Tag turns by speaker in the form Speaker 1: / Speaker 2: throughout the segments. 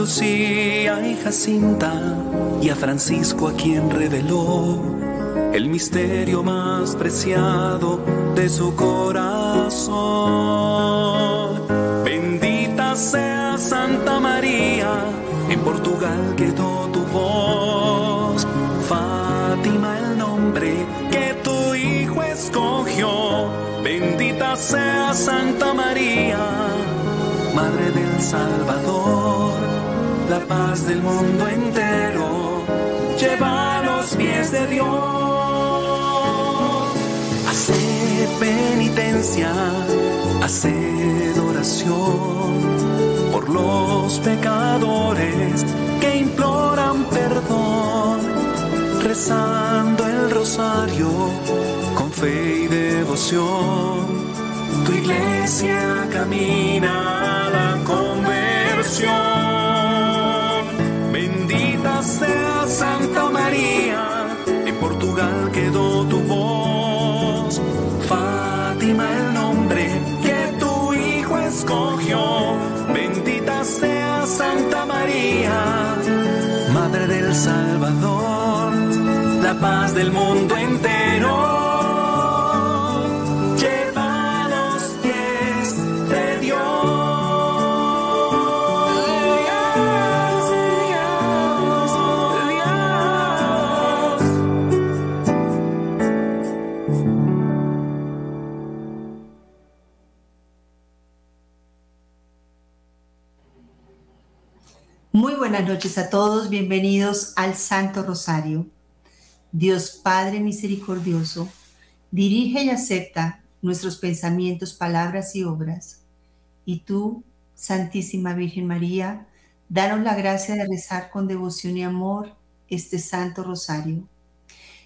Speaker 1: Lucía y Jacinta y a Francisco a quien reveló el misterio más preciado de su corazón. Bendita sea Santa María, en Portugal quedó tu voz. Fátima el nombre que tu hijo escogió. Bendita sea Santa María, Madre del Salvador, la paz del mundo entero. Lleva los pies de Dios penitencia, haced oración por los pecadores que imploran perdón, rezando el rosario con fe y devoción. Tu iglesia camina a la conversión. Bendita sea Santa María, en Portugal quedó tu voz el nombre que tu Hijo escogió. Bendita sea Santa María, Madre del Salvador, la paz del mundo entero.
Speaker 2: Buenas noches a todos, bienvenidos al Santo Rosario. Dios Padre misericordioso, dirige y acepta nuestros pensamientos, palabras y obras. Y tú, Santísima Virgen María, danos la gracia de rezar con devoción y amor este Santo Rosario.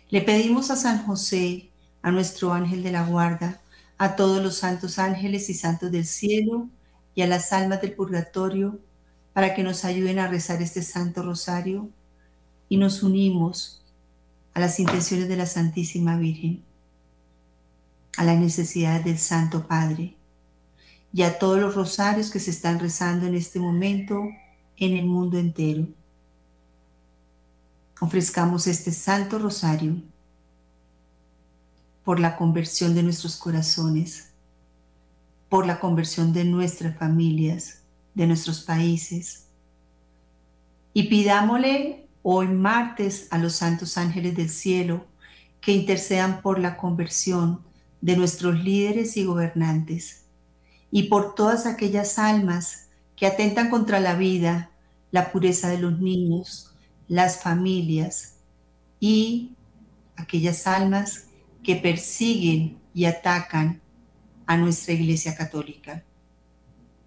Speaker 2: Le pedimos a San José, a nuestro ángel de la guarda, a todos los santos ángeles y santos del cielo y a las almas del purgatorio, para que nos ayuden a rezar este Santo Rosario y nos unimos a las intenciones de la Santísima Virgen, a las necesidades del Santo Padre y a todos los rosarios que se están rezando en este momento en el mundo entero. Ofrezcamos este Santo Rosario por la conversión de nuestros corazones, por la conversión de nuestras familias, de nuestros países. Y pidámosle hoy martes a los santos ángeles del cielo que intercedan por la conversión de nuestros líderes y gobernantes y por todas aquellas almas que atentan contra la vida, la pureza de los niños, las familias y aquellas almas que persiguen y atacan a nuestra Iglesia Católica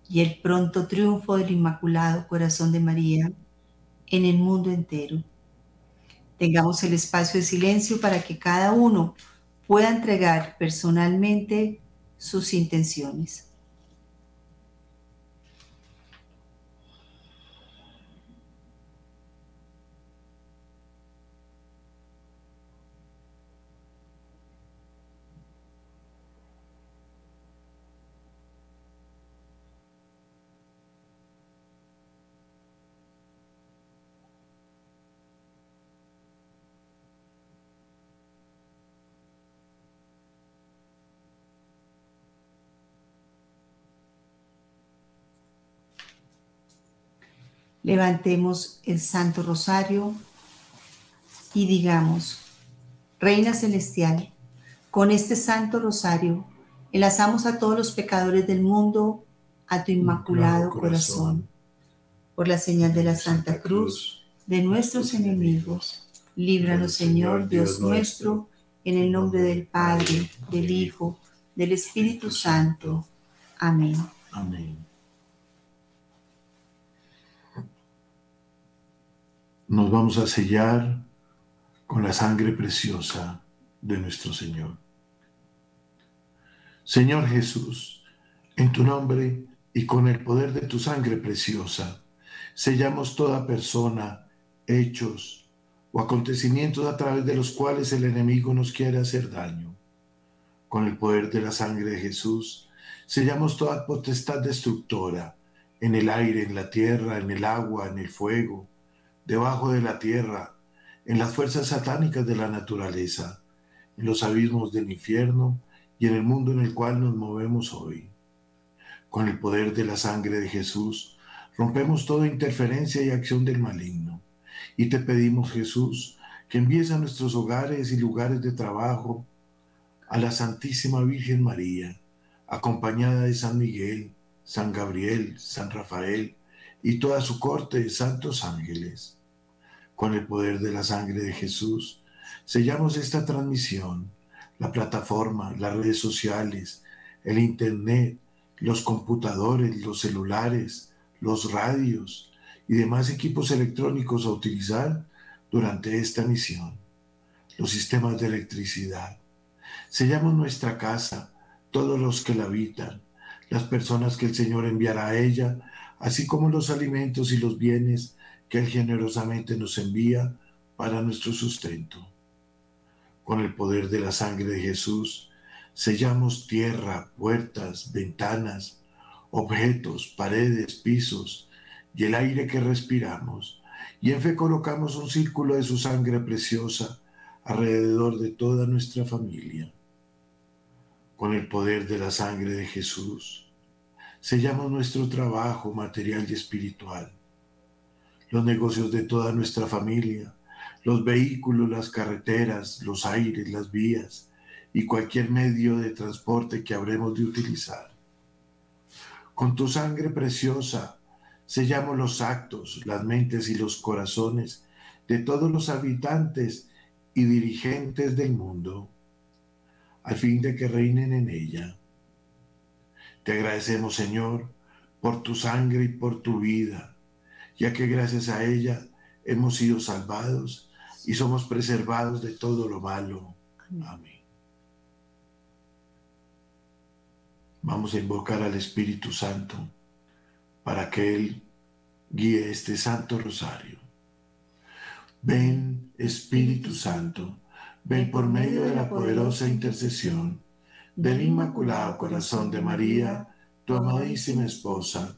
Speaker 2: y el pronto triunfo del Inmaculado Corazón de María en el mundo entero. Tengamos el espacio de silencio para que cada uno pueda entregar personalmente sus intenciones. Levantemos el Santo Rosario y digamos, Reina Celestial, con este Santo Rosario enlazamos a todos los pecadores del mundo a tu inmaculado corazón. Por la señal de la Santa Cruz de nuestros enemigos, líbranos Señor Dios nuestro, en el nombre del Padre, del Hijo, del Espíritu Santo. Amén. Amén.
Speaker 3: Nos vamos a sellar con la sangre preciosa de nuestro Señor. Señor Jesús, en tu nombre y con el poder de tu sangre preciosa, sellamos toda persona, hechos o acontecimientos a través de los cuales el enemigo nos quiere hacer daño. Con el poder de la sangre de Jesús, sellamos toda potestad destructora en el aire, en la tierra, en el agua, en el fuego, debajo de la tierra, en las fuerzas satánicas de la naturaleza, en los abismos del infierno y en el mundo en el cual nos movemos hoy. Con el poder de la sangre de Jesús, rompemos toda interferencia y acción del maligno. Y te pedimos, Jesús, que envíes a nuestros hogares y lugares de trabajo a la Santísima Virgen María, acompañada de San Miguel, San Gabriel, San Rafael y toda su corte de santos ángeles. Con el poder de la sangre de Jesús, sellamos esta transmisión, la plataforma, las redes sociales, el Internet, los computadores, los celulares, los radios y demás equipos electrónicos a utilizar durante esta misión, los sistemas de electricidad. Sellamos nuestra casa, todos los que la habitan, las personas que el Señor enviará a ella, así como los alimentos y los bienes que Él generosamente nos envía para nuestro sustento. Con el poder de la sangre de Jesús, sellamos tierra, puertas, ventanas, objetos, paredes, pisos y el aire que respiramos, y en fe colocamos un círculo de su sangre preciosa alrededor de toda nuestra familia con el poder de la sangre de Jesús. Sellamos nuestro trabajo material y espiritual, los negocios de toda nuestra familia, los vehículos, las carreteras, los aires, las vías y cualquier medio de transporte que habremos de utilizar. Con tu sangre preciosa sellamos los actos, las mentes y los corazones de todos los habitantes y dirigentes del mundo al fin de que reinen en ella. Te agradecemos, Señor, por tu sangre y por tu vida, ya que gracias a ella hemos sido salvados y somos preservados de todo lo malo. Amén. Vamos a invocar al Espíritu Santo para que Él guíe este Santo Rosario. Ven, Espíritu Santo ven por medio de la poderosa intercesión del Inmaculado Corazón de María, tu amadísima esposa,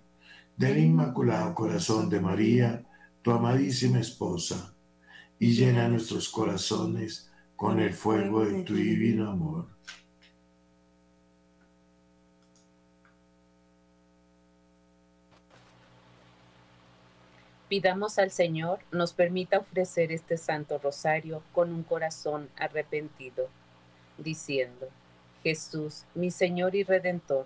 Speaker 3: del Inmaculado Corazón de María, tu amadísima esposa, y llena nuestros corazones con el fuego de tu divino amor.
Speaker 4: Pidamos al Señor nos permita ofrecer este Santo Rosario con un corazón arrepentido diciendo, Jesús, mi Señor y Redentor,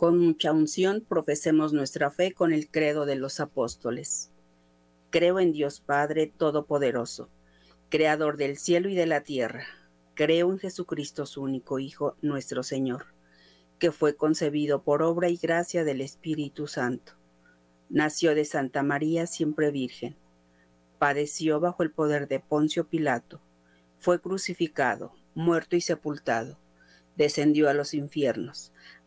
Speaker 5: Con mucha unción profesemos nuestra fe con el credo de los apóstoles. Creo en Dios Padre Todopoderoso, Creador del cielo y de la tierra. Creo en Jesucristo su único Hijo, nuestro Señor, que fue concebido por obra y gracia del Espíritu Santo. Nació de Santa María siempre Virgen. Padeció bajo el poder de Poncio Pilato. Fue crucificado, muerto y sepultado. Descendió a los infiernos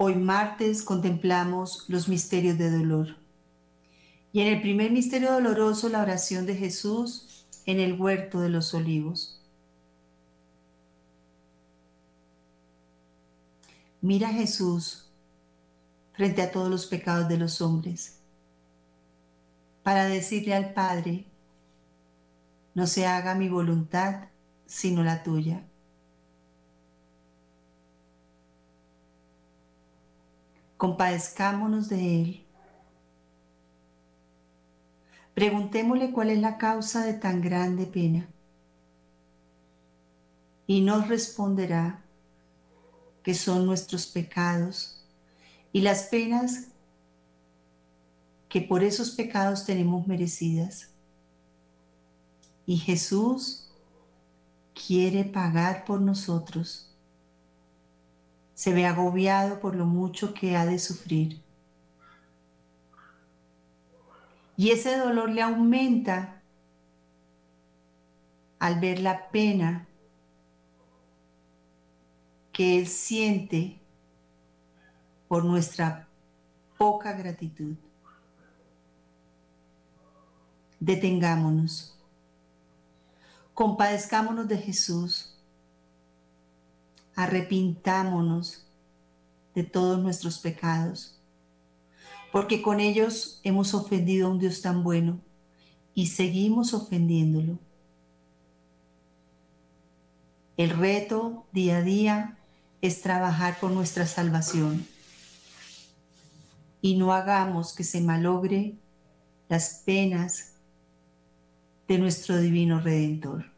Speaker 2: Hoy martes contemplamos los misterios de dolor. Y en el primer misterio doloroso, la oración de Jesús en el huerto de los olivos. Mira Jesús frente a todos los pecados de los hombres para decirle al Padre, no se haga mi voluntad sino la tuya. Compadezcámonos de Él. Preguntémosle cuál es la causa de tan grande pena. Y nos responderá que son nuestros pecados y las penas que por esos pecados tenemos merecidas. Y Jesús quiere pagar por nosotros. Se ve agobiado por lo mucho que ha de sufrir. Y ese dolor le aumenta al ver la pena que Él siente por nuestra poca gratitud. Detengámonos. Compadezcámonos de Jesús. Arrepintámonos de todos nuestros pecados, porque con ellos hemos ofendido a un Dios tan bueno y seguimos ofendiéndolo. El reto día a día es trabajar por nuestra salvación y no hagamos que se malogre las penas de nuestro divino Redentor.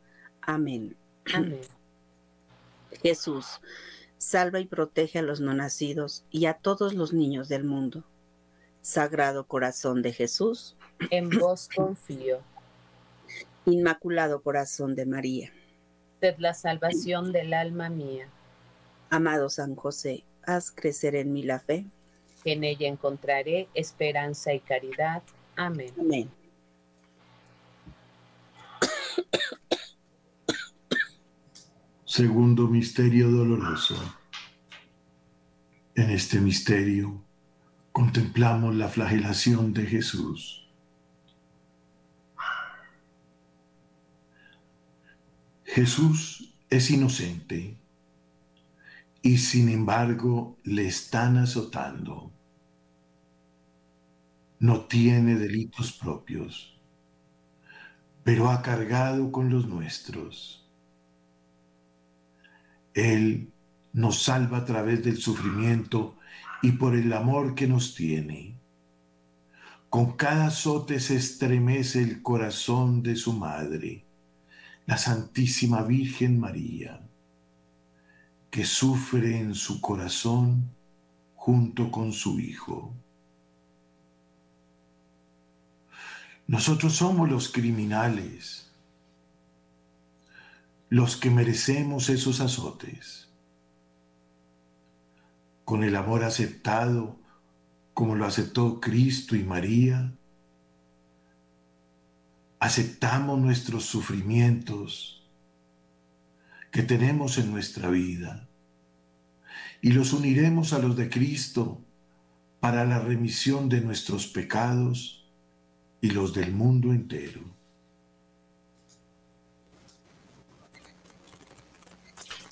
Speaker 5: Amén.
Speaker 4: Amén.
Speaker 5: Jesús, salva y protege a los no nacidos y a todos los niños del mundo. Sagrado corazón de Jesús,
Speaker 4: en vos confío.
Speaker 5: Inmaculado corazón de María,
Speaker 4: sed la salvación del alma mía.
Speaker 5: Amado San José, haz crecer en mí la fe.
Speaker 4: En ella encontraré esperanza y caridad. Amén.
Speaker 5: Amén.
Speaker 3: Segundo misterio doloroso. En este misterio contemplamos la flagelación de Jesús. Jesús es inocente y sin embargo le están azotando. No tiene delitos propios, pero ha cargado con los nuestros él nos salva a través del sufrimiento y por el amor que nos tiene. Con cada azote se estremece el corazón de su madre, la Santísima Virgen María, que sufre en su corazón junto con su Hijo. Nosotros somos los criminales los que merecemos esos azotes, con el amor aceptado como lo aceptó Cristo y María, aceptamos nuestros sufrimientos que tenemos en nuestra vida y los uniremos a los de Cristo para la remisión de nuestros pecados y los del mundo entero.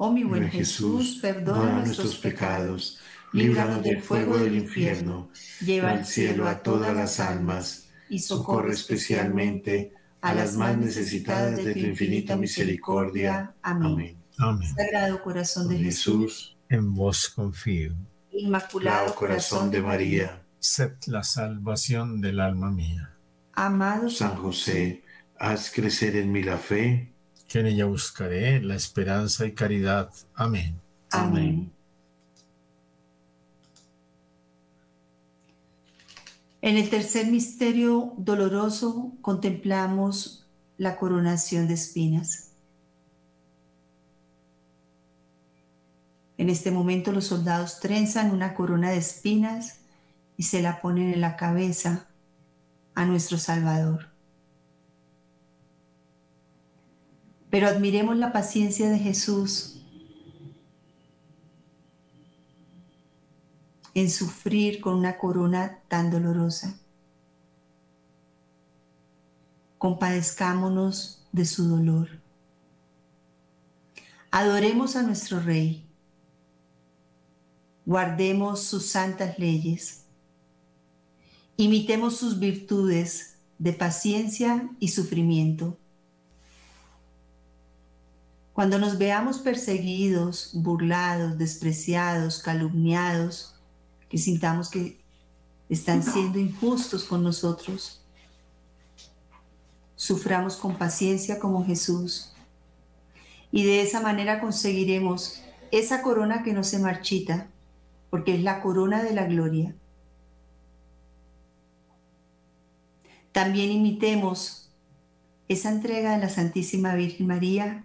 Speaker 2: Oh mi buen Jesús, perdona nuestros pecados, líbranos del fuego del infierno, lleva al cielo a todas las almas y socorre especialmente a las más necesitadas de tu infinita misericordia. Amén.
Speaker 6: Amén.
Speaker 2: Sagrado corazón de Jesús,
Speaker 6: en vos confío.
Speaker 2: Inmaculado corazón de María,
Speaker 6: sed la salvación del alma mía.
Speaker 2: Amado
Speaker 3: San José, haz crecer en mí la fe,
Speaker 6: que en ella buscaré la esperanza y caridad. Amén.
Speaker 2: Amén. En el tercer misterio doloroso contemplamos la coronación de espinas. En este momento los soldados trenzan una corona de espinas y se la ponen en la cabeza a nuestro Salvador. Pero admiremos la paciencia de Jesús en sufrir con una corona tan dolorosa. Compadezcámonos de su dolor. Adoremos a nuestro Rey. Guardemos sus santas leyes. Imitemos sus virtudes de paciencia y sufrimiento. Cuando nos veamos perseguidos, burlados, despreciados, calumniados, que sintamos que están siendo injustos con nosotros. Suframos con paciencia como Jesús y de esa manera conseguiremos esa corona que no se marchita, porque es la corona de la gloria. También imitemos esa entrega de la Santísima Virgen María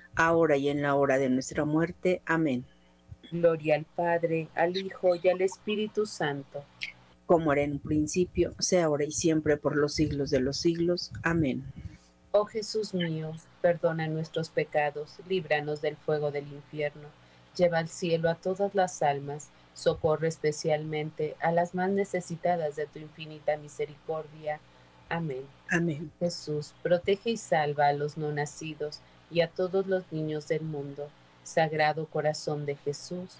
Speaker 5: ahora y en la hora de nuestra muerte. Amén.
Speaker 4: Gloria al Padre, al Hijo y al Espíritu Santo.
Speaker 5: Como era en un principio, sea ahora y siempre por los siglos de los siglos. Amén.
Speaker 4: Oh Jesús mío, perdona nuestros pecados, líbranos del fuego del infierno, lleva al cielo a todas las almas, socorre especialmente a las más necesitadas de tu infinita misericordia. Amén.
Speaker 5: Amén.
Speaker 4: Jesús, protege y salva a los no nacidos y a todos los niños del mundo. Sagrado corazón de Jesús.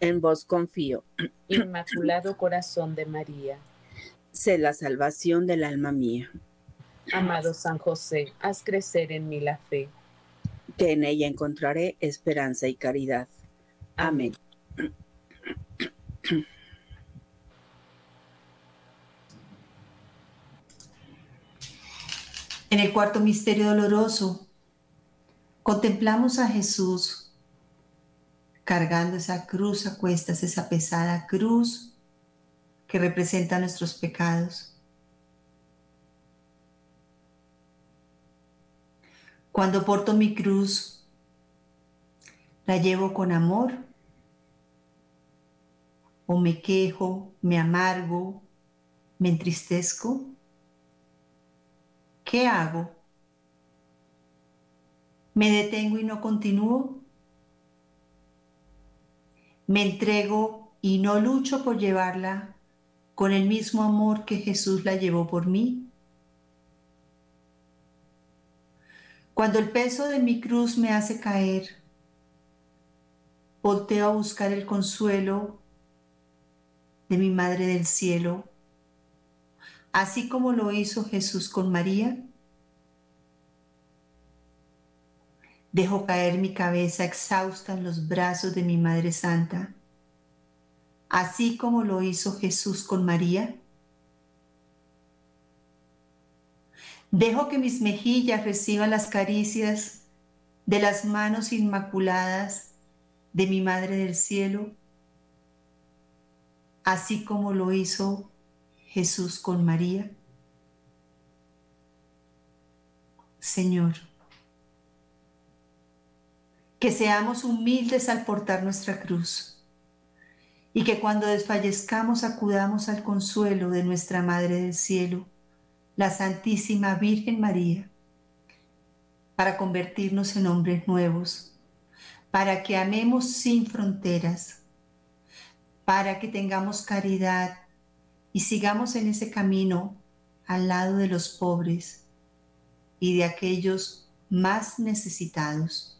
Speaker 5: En vos confío.
Speaker 4: Inmaculado corazón de María.
Speaker 5: Sé la salvación del alma mía.
Speaker 4: Amado San José, haz crecer en mí la fe.
Speaker 5: Que en ella encontraré esperanza y caridad. Amén.
Speaker 2: En el cuarto misterio doloroso, contemplamos a Jesús cargando esa cruz a cuestas, esa pesada cruz que representa nuestros pecados. Cuando porto mi cruz, la llevo con amor o me quejo, me amargo, me entristezco. ¿Qué hago? ¿Me detengo y no continúo? ¿Me entrego y no lucho por llevarla con el mismo amor que Jesús la llevó por mí? Cuando el peso de mi cruz me hace caer, volteo a buscar el consuelo de mi Madre del Cielo, así como lo hizo Jesús con María. Dejo caer mi cabeza exhausta en los brazos de mi Madre Santa, así como lo hizo Jesús con María. Dejo que mis mejillas reciban las caricias de las manos inmaculadas de mi Madre del Cielo, así como lo hizo Jesús con María. Señor, que seamos humildes al portar nuestra cruz y que cuando desfallezcamos acudamos al consuelo de nuestra Madre del Cielo la Santísima Virgen María, para convertirnos en hombres nuevos, para que amemos sin fronteras, para que tengamos caridad y sigamos en ese camino al lado de los pobres y de aquellos más necesitados.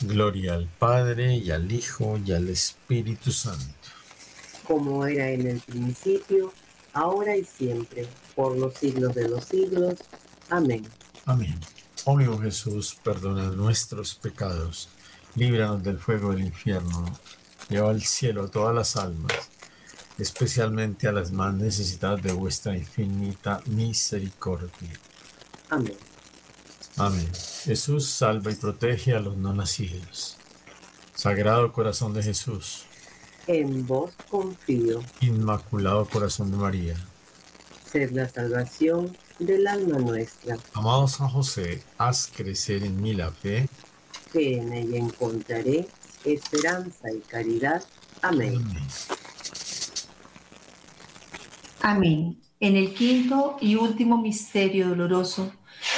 Speaker 6: Gloria al Padre y al Hijo y al Espíritu Santo.
Speaker 7: Como era en el principio, ahora y siempre, por los siglos de los siglos. Amén.
Speaker 6: Amén. Oh Jesús, perdona nuestros pecados, líbranos del fuego del infierno, lleva al cielo a todas las almas, especialmente a las más necesitadas de vuestra infinita misericordia.
Speaker 7: Amén.
Speaker 6: Amén. Jesús salva y protege a los no nacidos. Sagrado corazón de Jesús,
Speaker 7: En vos confío,
Speaker 6: Inmaculado corazón de María,
Speaker 7: ser la salvación del alma nuestra,
Speaker 6: amado San José, haz crecer en mí la fe.
Speaker 7: que en ella encontraré esperanza y caridad. Amén.
Speaker 6: Amén.
Speaker 2: Amén. En el quinto y último misterio doloroso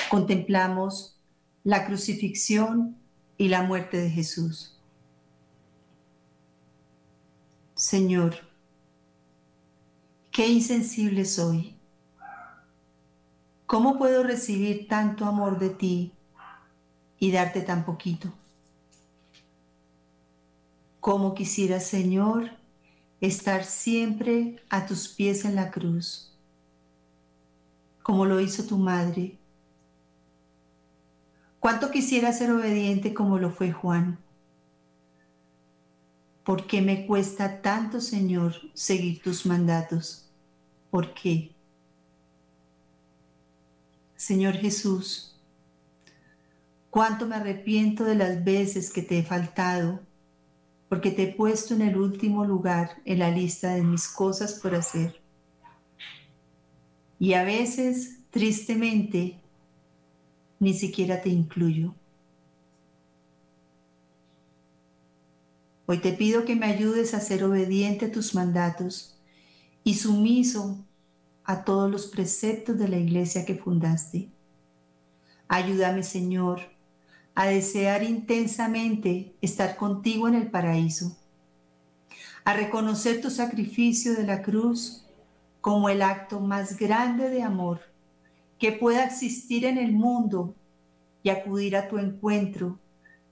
Speaker 2: contemplamos la crucifixión y la muerte de Jesús. Señor, qué insensible soy. ¿Cómo puedo recibir tanto amor de ti y darte tan poquito? ¿Cómo quisiera, Señor, estar siempre a tus pies en la cruz, como lo hizo tu madre? ¿Cuánto quisiera ser obediente como lo fue Juan? ¿Por qué me cuesta tanto, Señor, seguir tus mandatos? ¿Por qué? Señor Jesús, cuánto me arrepiento de las veces que te he faltado, porque te he puesto en el último lugar en la lista de mis cosas por hacer. Y a veces, tristemente, ni siquiera te incluyo. Hoy te pido que me ayudes a ser obediente a tus mandatos y sumiso a todos los preceptos de la iglesia que fundaste. Ayúdame, Señor, a desear intensamente estar contigo en el paraíso, a reconocer tu sacrificio de la cruz como el acto más grande de amor que pueda existir en el mundo y acudir a tu encuentro,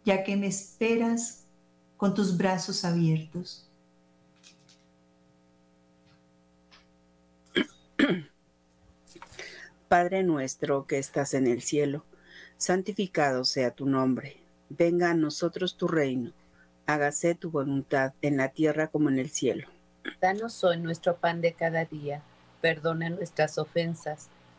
Speaker 2: ya que me esperas con tus brazos abiertos.
Speaker 5: Padre nuestro que estás en el cielo, santificado sea tu nombre. Venga a nosotros tu reino. Hágase tu voluntad en la tierra como en el cielo.
Speaker 4: Danos hoy nuestro pan de cada día. Perdona nuestras ofensas,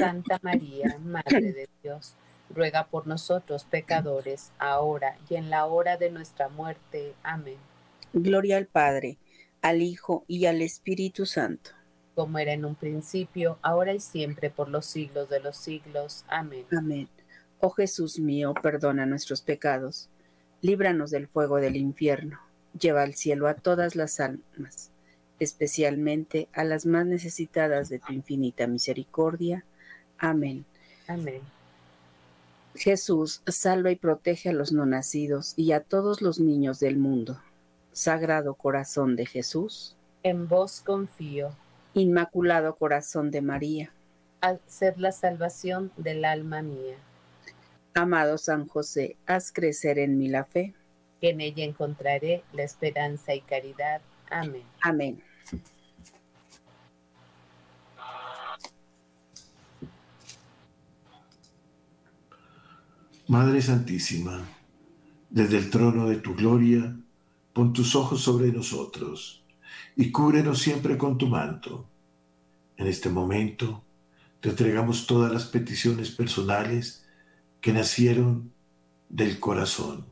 Speaker 4: Santa María, Madre de Dios, ruega por nosotros pecadores, ahora y en la hora de nuestra muerte. Amén.
Speaker 5: Gloria al Padre, al Hijo y al Espíritu Santo
Speaker 4: como era en un principio, ahora y siempre, por los siglos de los siglos. Amén.
Speaker 5: Amén. Oh Jesús mío, perdona nuestros pecados, líbranos del fuego del infierno, lleva al cielo a todas las almas, especialmente a las más necesitadas de tu infinita misericordia. Amén.
Speaker 4: Amén.
Speaker 5: Jesús, salva y protege a los no nacidos y a todos los niños del mundo. Sagrado corazón de Jesús.
Speaker 4: En vos confío.
Speaker 5: Inmaculado Corazón de María.
Speaker 4: Haced la salvación del alma mía.
Speaker 5: Amado San José, haz crecer en mí la fe.
Speaker 4: Que en ella encontraré la esperanza y caridad. Amén.
Speaker 5: Amén.
Speaker 3: Madre Santísima, desde el trono de tu gloria, pon tus ojos sobre nosotros y cúbrenos siempre con tu manto. En este momento te entregamos todas las peticiones personales que nacieron del corazón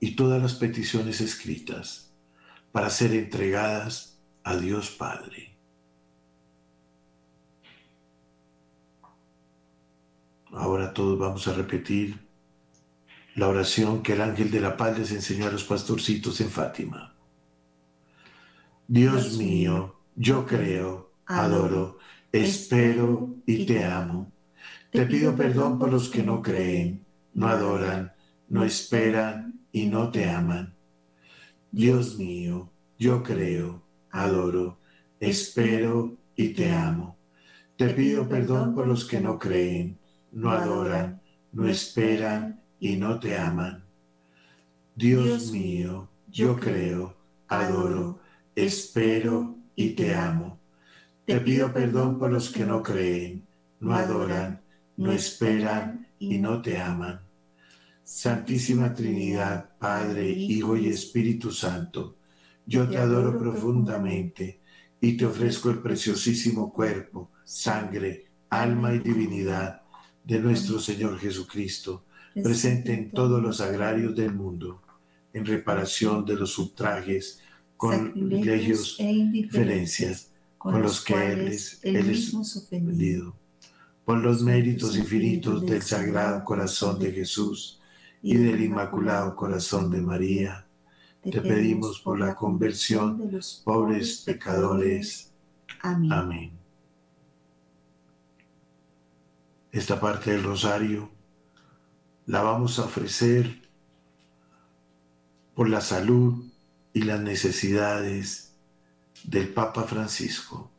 Speaker 3: y todas las peticiones escritas para ser entregadas a Dios Padre. Ahora todos vamos a repetir la oración que el ángel de la paz les enseñó a los pastorcitos en Fátima. Dios mío, yo creo, adoro, espero y te amo. Te pido perdón por los que no creen, no adoran, no esperan y no te aman. Dios mío, yo creo, adoro, espero y te amo. Te pido perdón por los que no creen, no adoran, no esperan y no te aman. Dios mío, yo creo, adoro, espero y te amo. Te pido perdón por los que no creen, no adoran, no esperan y no te aman. Santísima Trinidad, Padre, Hijo y Espíritu Santo, yo te adoro profundamente y te ofrezco el preciosísimo cuerpo, sangre, alma y divinidad de nuestro Señor Jesucristo, presente en todos los agrarios del mundo, en reparación de los subtrajes, con privilegios e indiferencias con los que Él es, él es ofendido. Por los méritos infinitos del Sagrado Corazón de Jesús y del Inmaculado Corazón de María, te pedimos por la conversión de los pobres pecadores. Amén. esta parte del rosario la vamos a ofrecer por la salud y las necesidades del Papa Francisco.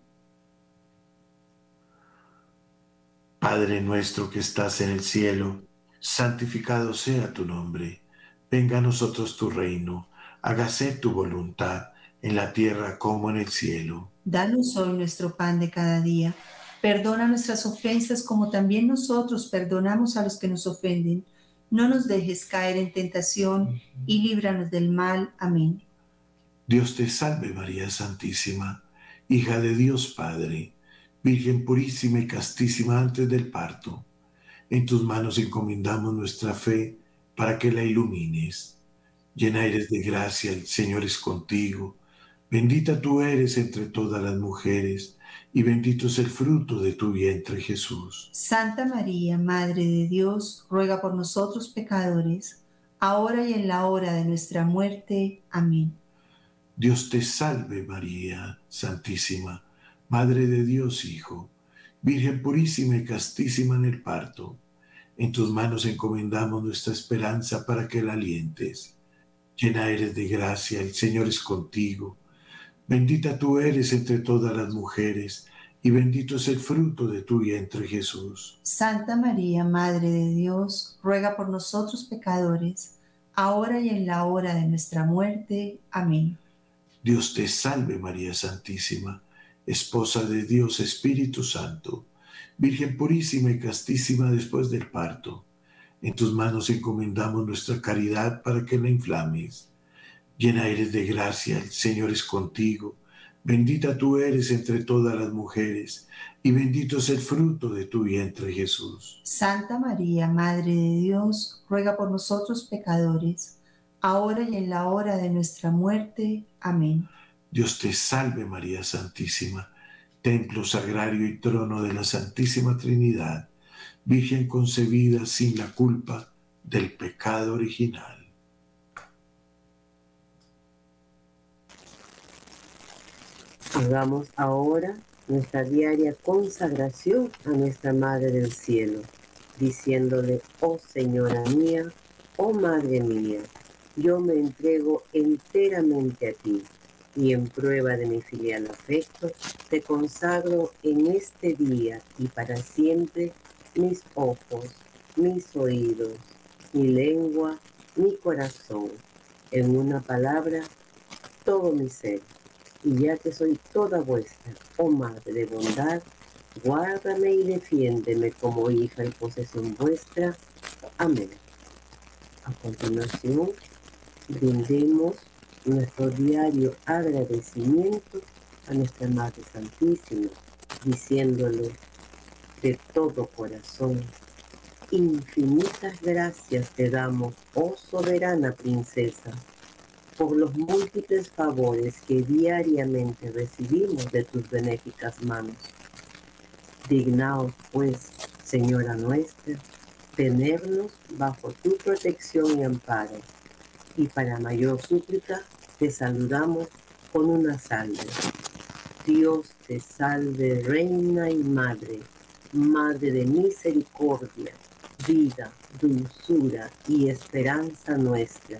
Speaker 3: Padre nuestro que estás en el cielo, santificado sea tu nombre, venga a nosotros tu reino, hágase tu voluntad en la tierra como en el cielo.
Speaker 2: Danos hoy nuestro pan de cada día, perdona nuestras ofensas como también nosotros perdonamos a los que nos ofenden no nos dejes caer en tentación y líbranos del mal. Amén.
Speaker 3: Dios te salve María Santísima, hija de Dios Padre, Virgen purísima y castísima antes del parto. En tus manos encomendamos nuestra fe para que la ilumines. Llena eres de gracia, el Señor es contigo. Bendita tú eres entre todas las mujeres y bendito es el fruto de tu vientre Jesús.
Speaker 2: Santa María, Madre de Dios, ruega por nosotros pecadores, ahora y en la hora de nuestra muerte. Amén.
Speaker 3: Dios te salve María, Santísima, Madre de Dios Hijo, Virgen purísima y castísima en el parto. En tus manos encomendamos nuestra esperanza para que la alientes. Llena eres de gracia, el Señor es contigo Bendita tú eres entre todas las mujeres, y bendito es el fruto de tu vientre Jesús.
Speaker 2: Santa María, Madre de Dios, ruega por nosotros pecadores, ahora y en la hora de nuestra muerte. Amén.
Speaker 3: Dios te salve María Santísima, esposa de Dios Espíritu Santo, Virgen purísima y castísima después del parto. En tus manos encomendamos nuestra caridad para que la inflames Llena eres de gracia, el Señor es contigo. Bendita tú eres entre todas las mujeres, y bendito es el fruto de tu vientre Jesús.
Speaker 2: Santa María, Madre de Dios, ruega por nosotros pecadores, ahora y en la hora de nuestra muerte. Amén.
Speaker 3: Dios te salve María Santísima, templo sagrario y trono de la Santísima Trinidad, Virgen concebida sin la culpa del pecado original.
Speaker 7: Hagamos ahora nuestra diaria consagración a nuestra Madre del Cielo, diciéndole, oh Señora mía, oh Madre mía, yo me entrego enteramente a ti y en prueba de mi filial afecto, te consagro en este día y para siempre mis ojos, mis oídos, mi lengua, mi corazón, en una palabra, todo mi ser y ya que soy toda vuestra, oh Madre de bondad, guárdame y defiéndeme como hija y posesión vuestra. Amén. A continuación, brindemos nuestro diario agradecimiento a nuestra Madre Santísima, diciéndole de todo corazón, infinitas gracias te damos, oh soberana princesa por los múltiples favores que diariamente recibimos de tus benéficas manos. Dignaos, pues, Señora nuestra, tenernos bajo tu protección y amparo, y para mayor súplica te saludamos con una salve. Dios te salve, Reina y Madre, Madre de misericordia, vida, dulzura y esperanza nuestra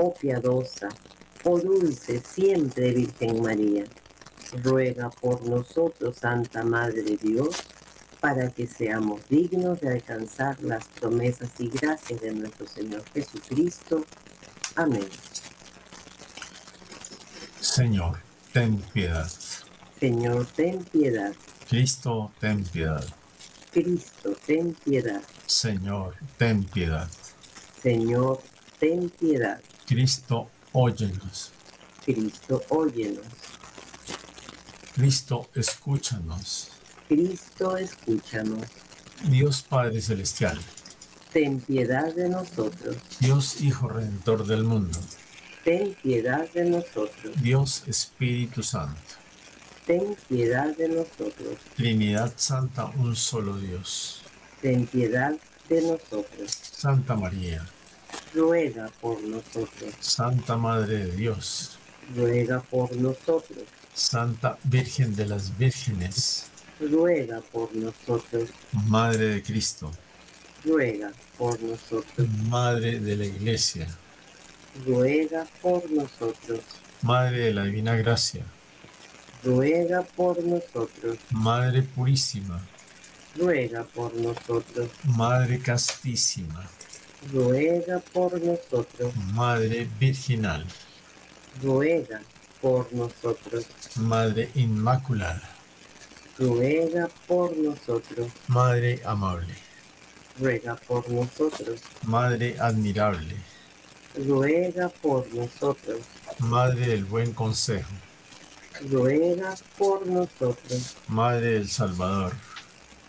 Speaker 7: oh piadosa, oh dulce siempre Virgen María, ruega por nosotros, Santa Madre de Dios, para que seamos dignos de alcanzar las promesas y gracias de nuestro Señor Jesucristo. Amén.
Speaker 6: Señor, ten piedad.
Speaker 7: Señor, ten piedad.
Speaker 6: Cristo, ten piedad.
Speaker 7: Cristo, ten piedad.
Speaker 6: Señor, ten piedad.
Speaker 7: Señor, ten piedad.
Speaker 6: Cristo, óyenos.
Speaker 7: Cristo, óyenos.
Speaker 6: Cristo, escúchanos.
Speaker 7: Cristo, escúchanos.
Speaker 6: Dios Padre Celestial,
Speaker 7: ten piedad de nosotros.
Speaker 6: Dios Hijo Redentor del mundo,
Speaker 7: ten piedad de nosotros.
Speaker 6: Dios Espíritu Santo,
Speaker 7: ten piedad de nosotros.
Speaker 6: Trinidad Santa, un solo Dios.
Speaker 7: Ten piedad de nosotros.
Speaker 6: Santa María,
Speaker 7: ruega por nosotros.
Speaker 6: Santa Madre de Dios,
Speaker 7: ruega por nosotros.
Speaker 6: Santa Virgen de las Vírgenes,
Speaker 7: ruega por nosotros.
Speaker 6: Madre de Cristo,
Speaker 7: ruega por nosotros.
Speaker 6: Madre de la Iglesia,
Speaker 7: ruega por nosotros.
Speaker 6: Madre de la Divina Gracia,
Speaker 7: ruega por nosotros.
Speaker 6: Madre Purísima,
Speaker 7: ruega por nosotros.
Speaker 6: Madre Castísima,
Speaker 7: ruega por nosotros.
Speaker 6: Madre Virginal,
Speaker 7: ruega por nosotros.
Speaker 6: Madre Inmaculada,
Speaker 7: ruega por nosotros.
Speaker 6: Madre Amable,
Speaker 7: ruega por nosotros.
Speaker 6: Madre Admirable,
Speaker 7: ruega por nosotros.
Speaker 6: Madre del Buen Consejo,
Speaker 7: ruega por nosotros.
Speaker 6: Madre del Salvador,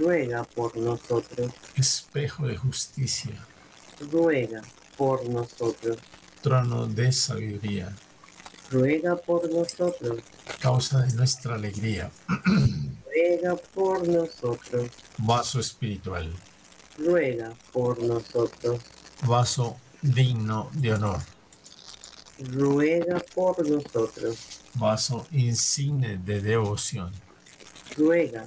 Speaker 7: ruega por nosotros.
Speaker 6: espejo de justicia,
Speaker 7: ruega por nosotros.
Speaker 6: trono de sabiduría,
Speaker 7: ruega por nosotros.
Speaker 6: causa de nuestra alegría,
Speaker 7: ruega por nosotros.
Speaker 6: vaso espiritual,
Speaker 7: ruega por nosotros.
Speaker 6: vaso digno de honor,
Speaker 7: ruega por nosotros.
Speaker 6: vaso insigne de devoción,
Speaker 7: ruega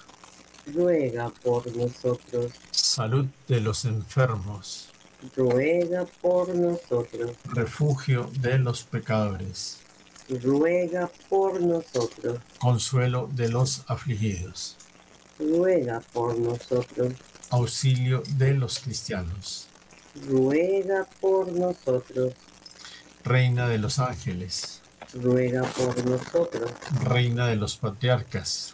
Speaker 7: ruega por nosotros.
Speaker 6: salud de los enfermos,
Speaker 7: ruega por nosotros.
Speaker 6: refugio de los pecadores,
Speaker 7: ruega por nosotros.
Speaker 6: consuelo de los afligidos,
Speaker 7: ruega por nosotros.
Speaker 6: auxilio de los cristianos,
Speaker 7: ruega por nosotros.
Speaker 6: reina de los ángeles,
Speaker 7: ruega por nosotros.
Speaker 6: reina de los patriarcas,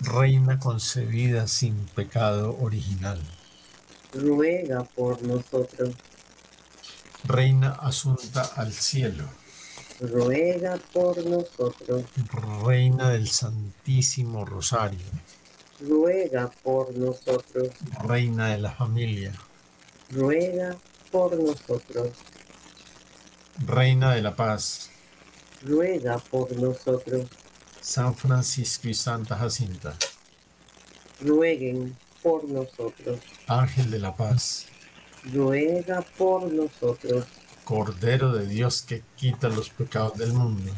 Speaker 6: Reina concebida sin pecado original,
Speaker 7: ruega por nosotros.
Speaker 6: reina asunta al cielo,
Speaker 7: ruega por nosotros.
Speaker 6: reina del Santísimo Rosario,
Speaker 7: ruega por nosotros.
Speaker 6: reina de la familia,
Speaker 7: ruega por nosotros.
Speaker 6: reina de la paz,
Speaker 7: ruega por nosotros.
Speaker 6: San Francisco y Santa Jacinta,
Speaker 7: rueguen por nosotros.
Speaker 6: ángel de la paz,
Speaker 7: ruega por nosotros.
Speaker 6: Cordero de Dios que quita los pecados del mundo,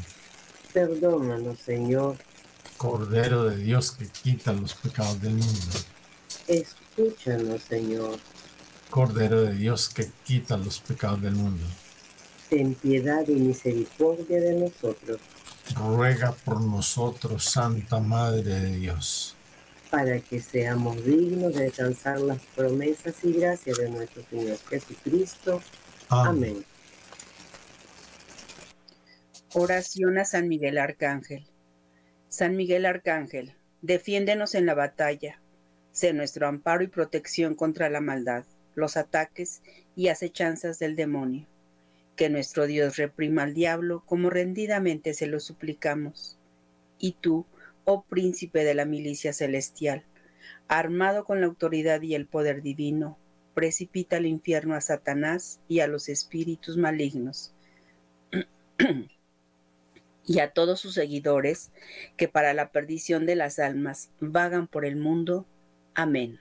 Speaker 7: Perdónanos, Señor.
Speaker 6: Cordero de Dios que quita los pecados del mundo,
Speaker 7: Escúchanos, Señor.
Speaker 6: Cordero de Dios que quita los pecados del mundo,
Speaker 7: Ten piedad y misericordia de nosotros,
Speaker 6: ruega por nosotros, Santa Madre de Dios.
Speaker 7: para que seamos dignos de alcanzar las promesas y gracias de nuestro Señor Jesucristo. Amén.
Speaker 5: Oración a San Miguel Arcángel. San Miguel Arcángel, defiéndenos en la batalla. Sé nuestro amparo y protección contra la maldad, los ataques y acechanzas del demonio. Que nuestro Dios reprima al diablo como rendidamente se lo suplicamos. Y tú, oh príncipe de la milicia celestial, armado con la autoridad y el poder divino, precipita al infierno a Satanás y a los espíritus malignos y a todos sus seguidores que para la perdición de las almas vagan por el mundo. Amén.